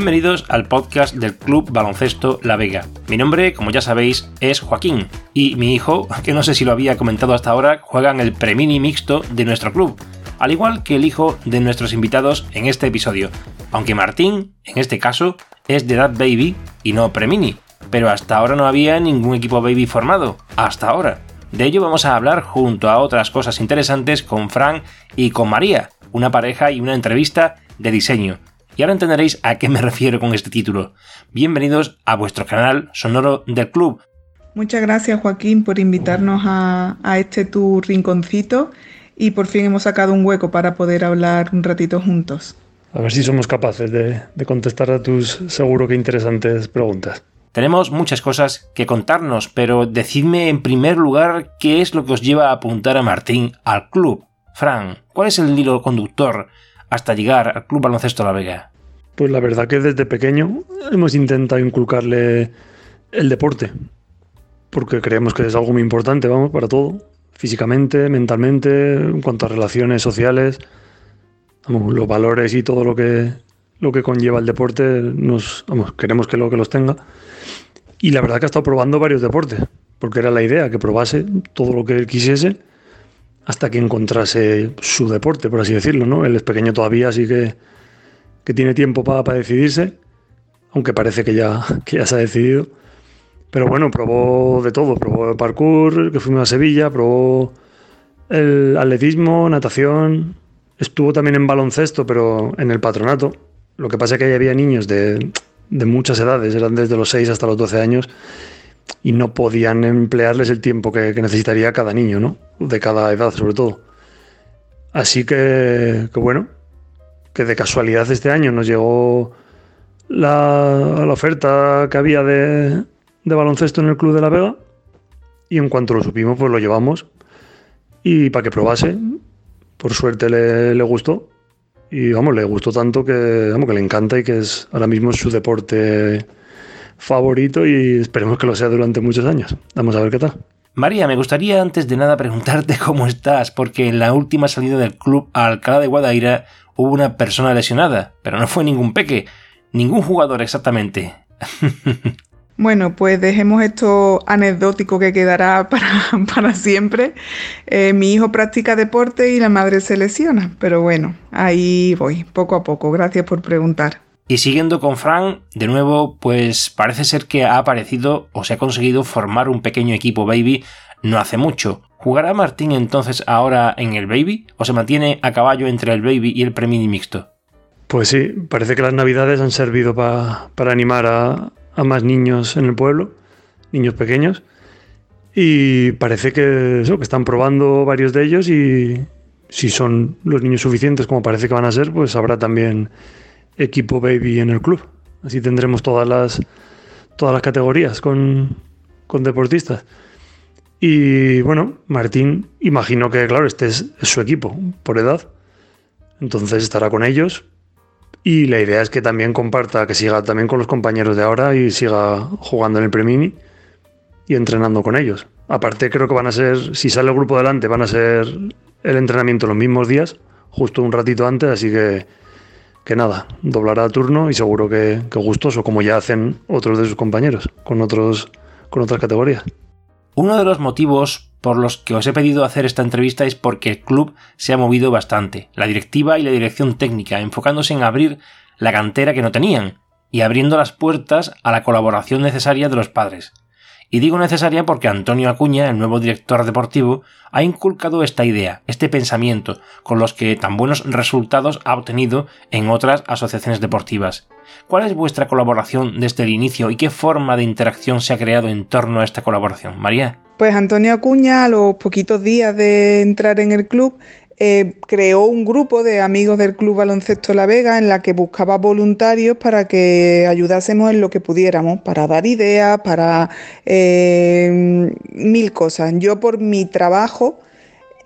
Bienvenidos al podcast del Club Baloncesto La Vega. Mi nombre, como ya sabéis, es Joaquín. Y mi hijo, que no sé si lo había comentado hasta ahora, juega en el premini mixto de nuestro club, al igual que el hijo de nuestros invitados en este episodio, aunque Martín, en este caso, es de edad baby y no premini, pero hasta ahora no había ningún equipo baby formado, hasta ahora. De ello vamos a hablar junto a otras cosas interesantes con Fran y con María, una pareja y una entrevista de diseño y ahora entenderéis a qué me refiero con este título. Bienvenidos a vuestro canal sonoro del club. Muchas gracias Joaquín por invitarnos a, este tu rinconcito y por fin hemos sacado un hueco para poder hablar un ratito juntos. A ver si somos capaces de, de contestar a tus seguro que interesantes preguntas. Tenemos muchas cosas que contarnos, pero decidme en primer lugar qué es lo que os lleva a apuntar a Martín al club. Fran, ¿cuál es el hilo conductor hasta llegar al Club Baloncesto La Vega? Pues la verdad que desde pequeño hemos intentado inculcarle el deporte, porque creemos que es algo muy importante, vamos, para todo, físicamente, mentalmente, en cuanto a relaciones sociales, los valores y todo lo que, lo que conlleva el deporte, nos, queremos que lo que los tenga. Y la verdad que ha estado probando varios deportes, porque era la idea, que probase todo lo que él quisiese hasta que encontrase su deporte, por así decirlo, ¿no? Él es pequeño todavía, así que, que tiene tiempo para, decidirse, aunque parece que ya, que ya se ha decidido. Pero bueno, probó de todo, probó el parkour, que fuimos a Sevilla, probó el atletismo, natación, estuvo también en baloncesto, pero en el patronato. Lo que pasa es que ahí había niños de, de muchas edades, eran desde los 6 hasta los 12 años, y no podían emplearles el tiempo que, necesitaría cada niño, ¿no? De cada edad, sobre todo. Así que, bueno, que de casualidad este año nos llegó la, oferta que había de, baloncesto en el Club de la Vega y en cuanto lo supimos, pues lo llevamos y para que probase. Por suerte le, le, gustó y vamos, le gustó tanto que, vamos, que le encanta y que es ahora mismo su deporte favorito y esperemos que lo sea durante muchos años. Vamos a ver qué tal. María, me gustaría antes de nada preguntarte cómo estás, porque en la última salida del club a Alcalá de Guadaira hubo una persona lesionada, pero no fue ningún peque, ningún jugador exactamente. Bueno, pues dejemos esto anecdótico que quedará para, para siempre. Eh, mi hijo practica deporte y la madre se lesiona, pero bueno, ahí voy, poco a poco. Gracias por preguntar. Y siguiendo con Frank, de nuevo, pues parece ser que ha aparecido o se ha conseguido formar un pequeño equipo baby no hace mucho. ¿Jugará Martín entonces ahora en el baby o se mantiene a caballo entre el baby y el premini mixto? Pues sí, parece que las navidades han servido para animar a, más niños en el pueblo, niños pequeños, y parece que, eso, que están probando varios de ellos y si son los niños suficientes como parece que van a ser, pues habrá también equipo baby en el club. Así tendremos todas las, todas las categorías con, con deportistas. Y bueno, Martín, imagino que, claro, este es, su equipo por edad. Entonces estará con ellos. Y la idea es que también comparta, que siga también con los compañeros de ahora y siga jugando en el Premini y entrenando con ellos. Aparte, creo que van a ser, si sale el grupo delante, van a ser el entrenamiento los mismos días, justo un ratito antes, así que que nada, doblará turno y seguro que, gustoso, como ya hacen otros de sus compañeros, con, otros, con otras categorías. Uno de los motivos por los que os he pedido hacer esta entrevista es porque el club se ha movido bastante, la directiva y la dirección técnica, enfocándose en abrir la cantera que no tenían y abriendo las puertas a la colaboración necesaria de los padres. Y digo necesaria porque Antonio Acuña, el nuevo director deportivo, ha inculcado esta idea, este pensamiento, con los que tan buenos resultados ha obtenido en otras asociaciones deportivas. ¿Cuál es vuestra colaboración desde el inicio y qué forma de interacción se ha creado en torno a esta colaboración? María. Pues Antonio Acuña, a los poquitos días de entrar en el club, eh, creó un grupo de amigos del Club Baloncesto La Vega en la que buscaba voluntarios para que ayudásemos en lo que pudiéramos, para dar ideas, para eh, mil cosas. Yo por mi trabajo,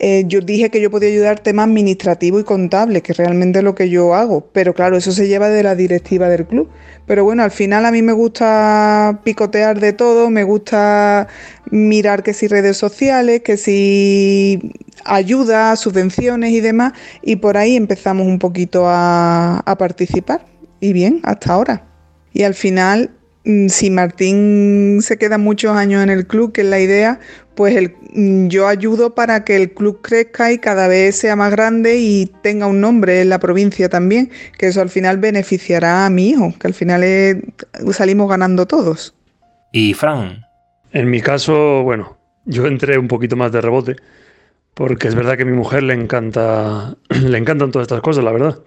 eh, yo dije que yo podía ayudar temas administrativos y contables, que realmente es lo que yo hago, pero claro, eso se lleva de la directiva del club. Pero bueno, al final a mí me gusta picotear de todo, me gusta mirar que si redes sociales, que si ayuda, subvenciones y demás, y por ahí empezamos un poquito a, participar. y bien, hasta ahora. Y al final, si Martín se queda muchos años en el club, que es la idea, pues el, mm, yo ayudo para que el club crezca y cada vez sea más grande y tenga un nombre en la provincia también, que eso al final beneficiará a mi hijo, que al final salimos ganando todos. ¿Y Fran? En mi caso, bueno, yo entré un poquito más de rebote, porque es verdad que a mi mujer le encanta, le encantan todas estas cosas, la verdad.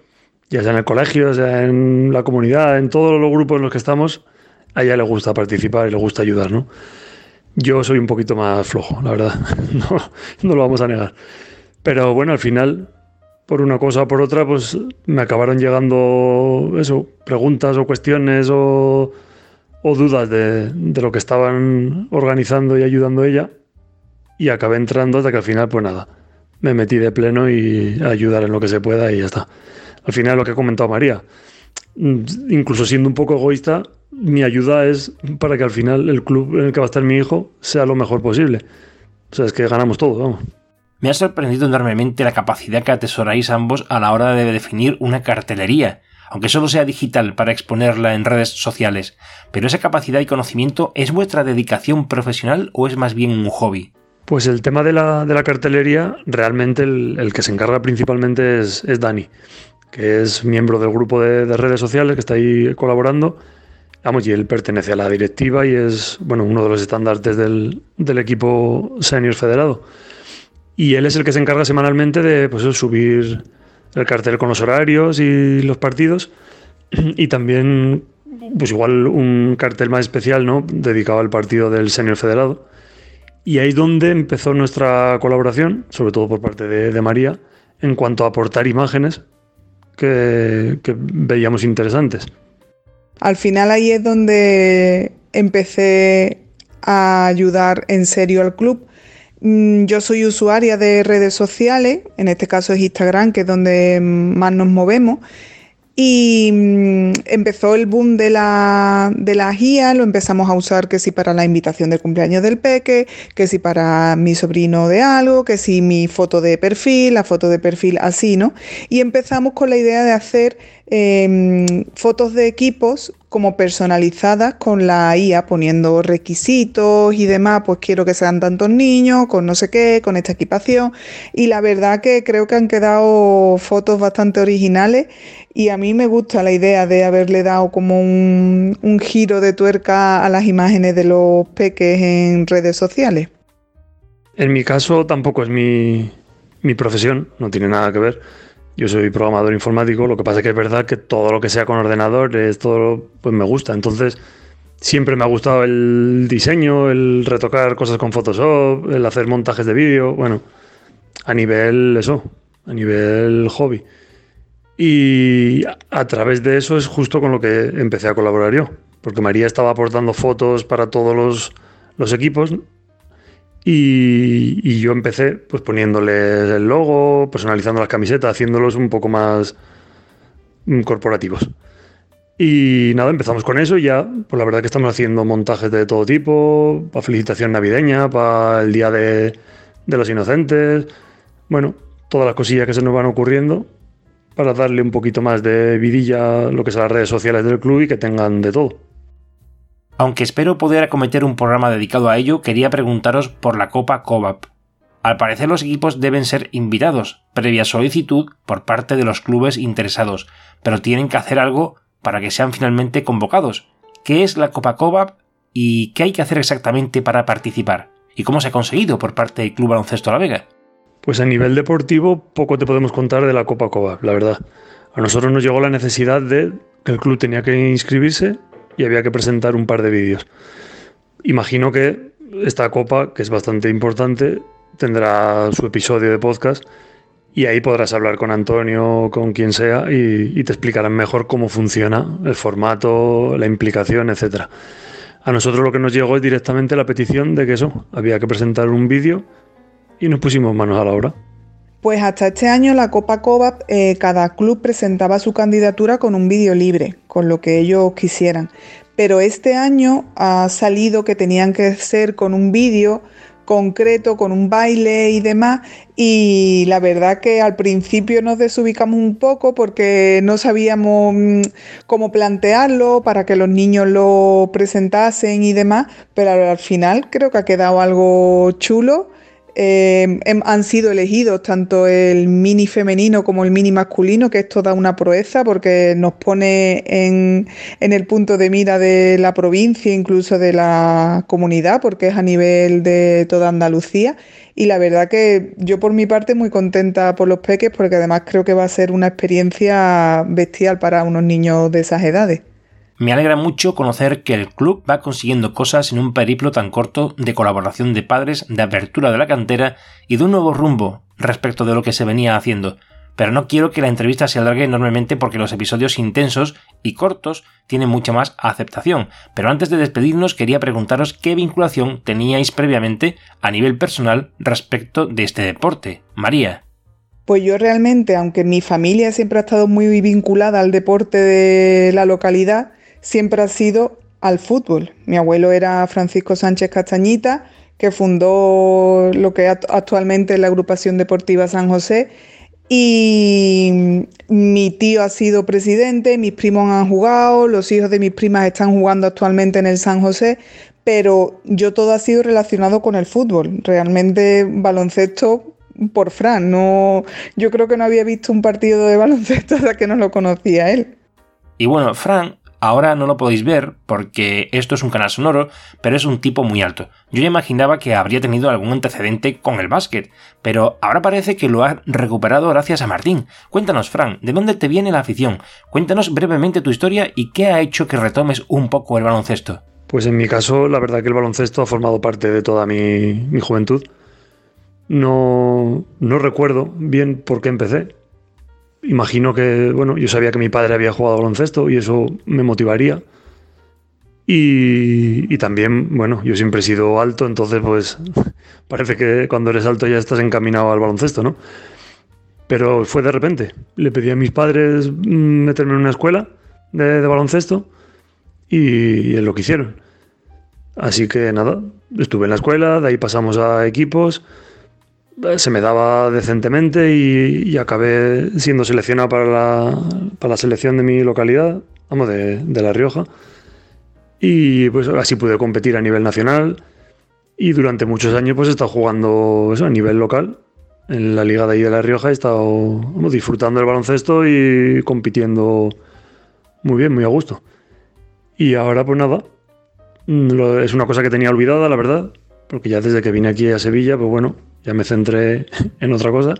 Ya sea en el colegio, ya en la comunidad, en todos los grupos en los que estamos, a ella le gusta participar y le gusta ayudar, ¿no? Yo soy un poquito más flojo, la verdad, no, lo vamos a negar. Pero bueno, al final, por una cosa o por otra, pues me acabaron llegando eso, preguntas o cuestiones o, o dudas de, de, lo que estaban organizando y ayudando ella y acabé entrando hasta que al final, pues nada, me metí de pleno y a ayudar en lo que se pueda y ya está. Al final, lo que ha comentado María, mm, incluso siendo un poco egoísta, mi ayuda es para que al final el club en el que va a estar mi hijo sea lo mejor posible. O sea, es que ganamos todo, vamos. Me ha sorprendido enormemente la capacidad que atesoráis ambos a la hora de definir una cartelería, aunque solo sea digital para exponerla en redes sociales. Pero esa capacidad y conocimiento es vuestra dedicación profesional o es más bien un hobby? Pues el tema de la, de la cartelería, realmente el, que se encarga principalmente es, Dani, que es miembro del grupo de, redes sociales que está ahí colaborando. Y él pertenece a la directiva y es bueno, uno de los estandartes del, del equipo senior federado. Y él es el que se encarga semanalmente de pues, subir el cartel con los horarios y los partidos. Y también, pues igual un cartel más especial, ¿no? Dedicado al partido del senior federado y ahí es donde empezó nuestra colaboración, sobre todo por parte de, María, en cuanto a aportar imágenes que, veíamos interesantes. Al final ahí es donde empecé a ayudar en serio al club. Mm, yo soy usuaria de redes sociales, en este caso es Instagram, que es donde más nos movemos, y mm, empezó el boom de la, de lo empezamos a usar que si para la invitación de cumpleaños del peque, que si para mi sobrino de algo, que si mi foto de perfil, la foto de perfil así, ¿no? Y empezamos con la idea de hacer em, fotos de equipos como personalizadas con la IA, poniendo requisitos y demás, pues quiero que sean tantos niños, con no sé qué, con esta equipación. Y la verdad que creo que han quedado fotos bastante originales y a mí me gusta la idea de haberle dado como un, giro de tuerca a las imágenes de los peques en redes sociales. En mi caso tampoco es mi, profesión, no tiene nada que ver. Yo soy programador informático, lo que pasa es que es verdad que todo lo que sea con ordenador, es todo, pues me gusta. Entonces, siempre me ha gustado el diseño, el retocar cosas con Photoshop, el hacer montajes de vídeo, bueno, a nivel eso, a nivel hobby. Y a través de eso es justo con lo que empecé a colaborar yo, porque María estaba aportando fotos para todos los, equipos y, yo empecé pues poniéndoles el logo, personalizando las camisetas, haciéndolos un poco más corporativos. Y nada, empezamos con eso ya, pues la verdad que estamos haciendo montajes de todo tipo, para felicitación navideña, para el Día de, de los Inocentes, bueno, todas las cosillas que se nos van ocurriendo para darle un poquito más de vidilla a lo que son las redes sociales del club y que tengan de todo. Aunque espero poder acometer un programa dedicado a ello, quería preguntaros por la Copa COVAP. Al parecer los equipos deben ser invitados, previa solicitud por parte de los clubes interesados, pero tienen que hacer algo para que sean finalmente convocados. ¿Qué es la Copa COVAP y qué hay que hacer exactamente para participar? ¿Y cómo se ha conseguido por parte del Club Baloncesto La Vega? Pues a nivel deportivo poco te podemos contar de la Copa Coba, la verdad. A nosotros nos llegó la necesidad de que el club tenía que inscribirse y había que presentar un par de vídeos. Imagino que esta copa, que es bastante importante, tendrá su episodio de podcast y ahí podrás hablar con Antonio con quien sea y, te explicarán mejor cómo funciona el formato, la implicación, etc. A nosotros lo que nos llegó es directamente la petición de que eso, había que presentar un vídeo y nos pusimos manos a la obra. Pues hasta este año la Copa Cobap, eh, cada club presentaba su candidatura con un vídeo libre, con lo que ellos quisieran. Pero este año ha salido que tenían que ser con un vídeo concreto, con un baile y demás. Y la verdad que al principio nos desubicamos un poco porque no sabíamos mm, cómo plantearlo para que los niños lo presentasen y demás, pero al final creo que ha quedado algo chulo eh, han sido elegidos tanto el mini femenino como el mini masculino, que es toda una proeza porque nos pone en, en el punto de mira de la provincia, incluso de la comunidad, porque es a nivel de toda Andalucía. Y la verdad que yo por mi parte muy contenta por los peques porque además creo que va a ser una experiencia bestial para unos niños de esas edades. Me alegra mucho conocer que el club va consiguiendo cosas en un periplo tan corto de colaboración de padres, de apertura de la cantera y de un nuevo rumbo respecto de lo que se venía haciendo. Pero no quiero que la entrevista se alargue enormemente porque los episodios intensos y cortos tienen mucha más aceptación. Pero antes de despedirnos quería preguntaros qué vinculación teníais previamente a nivel personal respecto de este deporte. María. Pues yo realmente, aunque mi familia siempre ha estado muy vinculada al deporte de la localidad, siempre ha sido al fútbol. Mi abuelo era Francisco Sánchez Castañita, que fundó lo que actualmente es la agrupación deportiva San José. Y mi tío ha sido presidente, mis primos han jugado, los hijos de mis primas están jugando actualmente en el San José, pero yo todo ha sido relacionado con el fútbol. Realmente baloncesto por Fran. No, yo creo que no había visto un partido de baloncesto hasta que no lo conocía él. Y bueno, Fran Ahora no lo podéis ver porque esto es un canal sonoro, pero es un tipo muy alto. Yo ya imaginaba que habría tenido algún antecedente con el básquet, pero ahora parece que lo ha recuperado gracias a Martín. Cuéntanos, Fran, ¿de dónde te viene la afición? Cuéntanos brevemente tu historia y qué ha hecho que retomes un poco el baloncesto. Pues en mi caso, la verdad que el baloncesto ha formado parte de toda mi, mi juventud. No, no recuerdo bien por qué empecé imagino que, bueno, yo sabía que mi padre había jugado baloncesto y eso me motivaría. Y, también, bueno, yo siempre he sido alto, entonces pues parece que cuando eres alto ya estás encaminado al baloncesto, ¿no? Pero fue de repente. Le pedí a mis padres mm, meterme en una escuela de, baloncesto y, es lo que hicieron. Así que nada, estuve en la escuela, de ahí pasamos a equipos se me daba decentemente y, acabé siendo seleccionado para la, para la, selección de mi localidad, vamos, de, La Rioja. Y pues así pude competir a nivel nacional y durante muchos años pues he estado jugando eso, a nivel local. En la liga de ahí de La Rioja he estado disfrutando del baloncesto y compitiendo muy bien, muy a gusto. Y ahora pues nada, es una cosa que tenía olvidada, la verdad, porque ya desde que vine aquí a Sevilla, pues bueno, ya me centré en otra cosa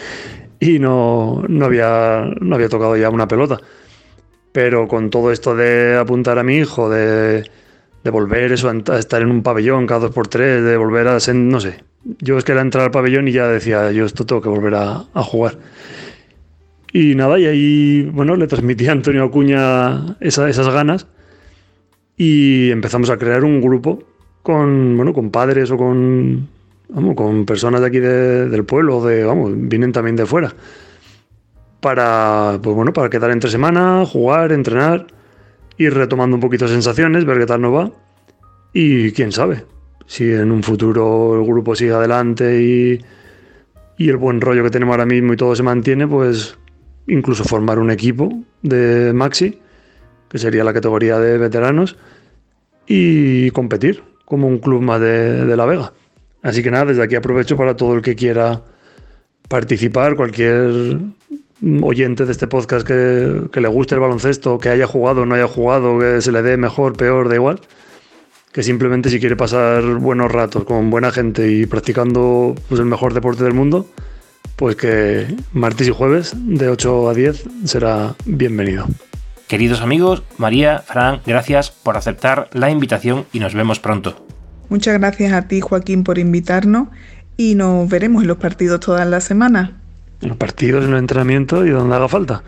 y no, no, había, no había tocado ya una pelota. Pero con todo esto de apuntar a mi hijo, de, de volver eso, a estar en un pabellón cada dos por tres, de volver a ser, no sé. Yo es que era entrar al pabellón y ya decía, yo esto tengo que volver a, jugar. Y nada, y ahí, bueno, le transmití a Antonio Acuña esas ganas y empezamos a crear un grupo con, bueno, con padres o con vamos, con personas de aquí del pueblo, de, vamos, vienen también de fuera, para, pues bueno, para quedar entre semana, jugar, entrenar, ir retomando un poquito sensaciones, ver qué tal nos va, y quién sabe, si en un futuro el grupo sigue adelante y, y el buen rollo que tenemos ahora mismo y todo se mantiene, pues incluso formar un equipo de Maxi, que sería la categoría de veteranos, y competir como un club más de La Vega. Así que nada, desde aquí aprovecho para todo el que quiera participar, cualquier oyente de este podcast que, le guste el baloncesto, que haya jugado o no haya jugado, que se le dé mejor, peor, da igual. Que simplemente si quiere pasar buenos ratos con buena gente y practicando pues, el mejor deporte del mundo, pues que martes y jueves de 8 a 10 será bienvenido. Queridos amigos, María, Fran, gracias por aceptar la invitación y nos vemos pronto. Muchas gracias a ti, Joaquín, por invitarnos y nos veremos en los partidos todas las semanas. En los partidos, en los entrenamientos y donde haga falta.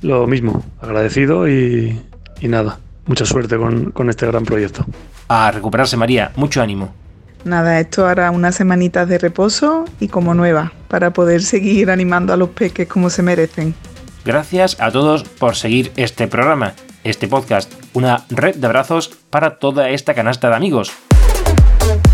Lo mismo, agradecido y, nada, mucha suerte con, con este gran proyecto. A recuperarse, María, mucho ánimo. Nada, esto hará unas semanitas de reposo y como nueva, para poder seguir animando a los peques como se merecen. Gracias a todos por seguir este programa, este podcast, una red de abrazos para toda esta canasta de amigos. Thank you.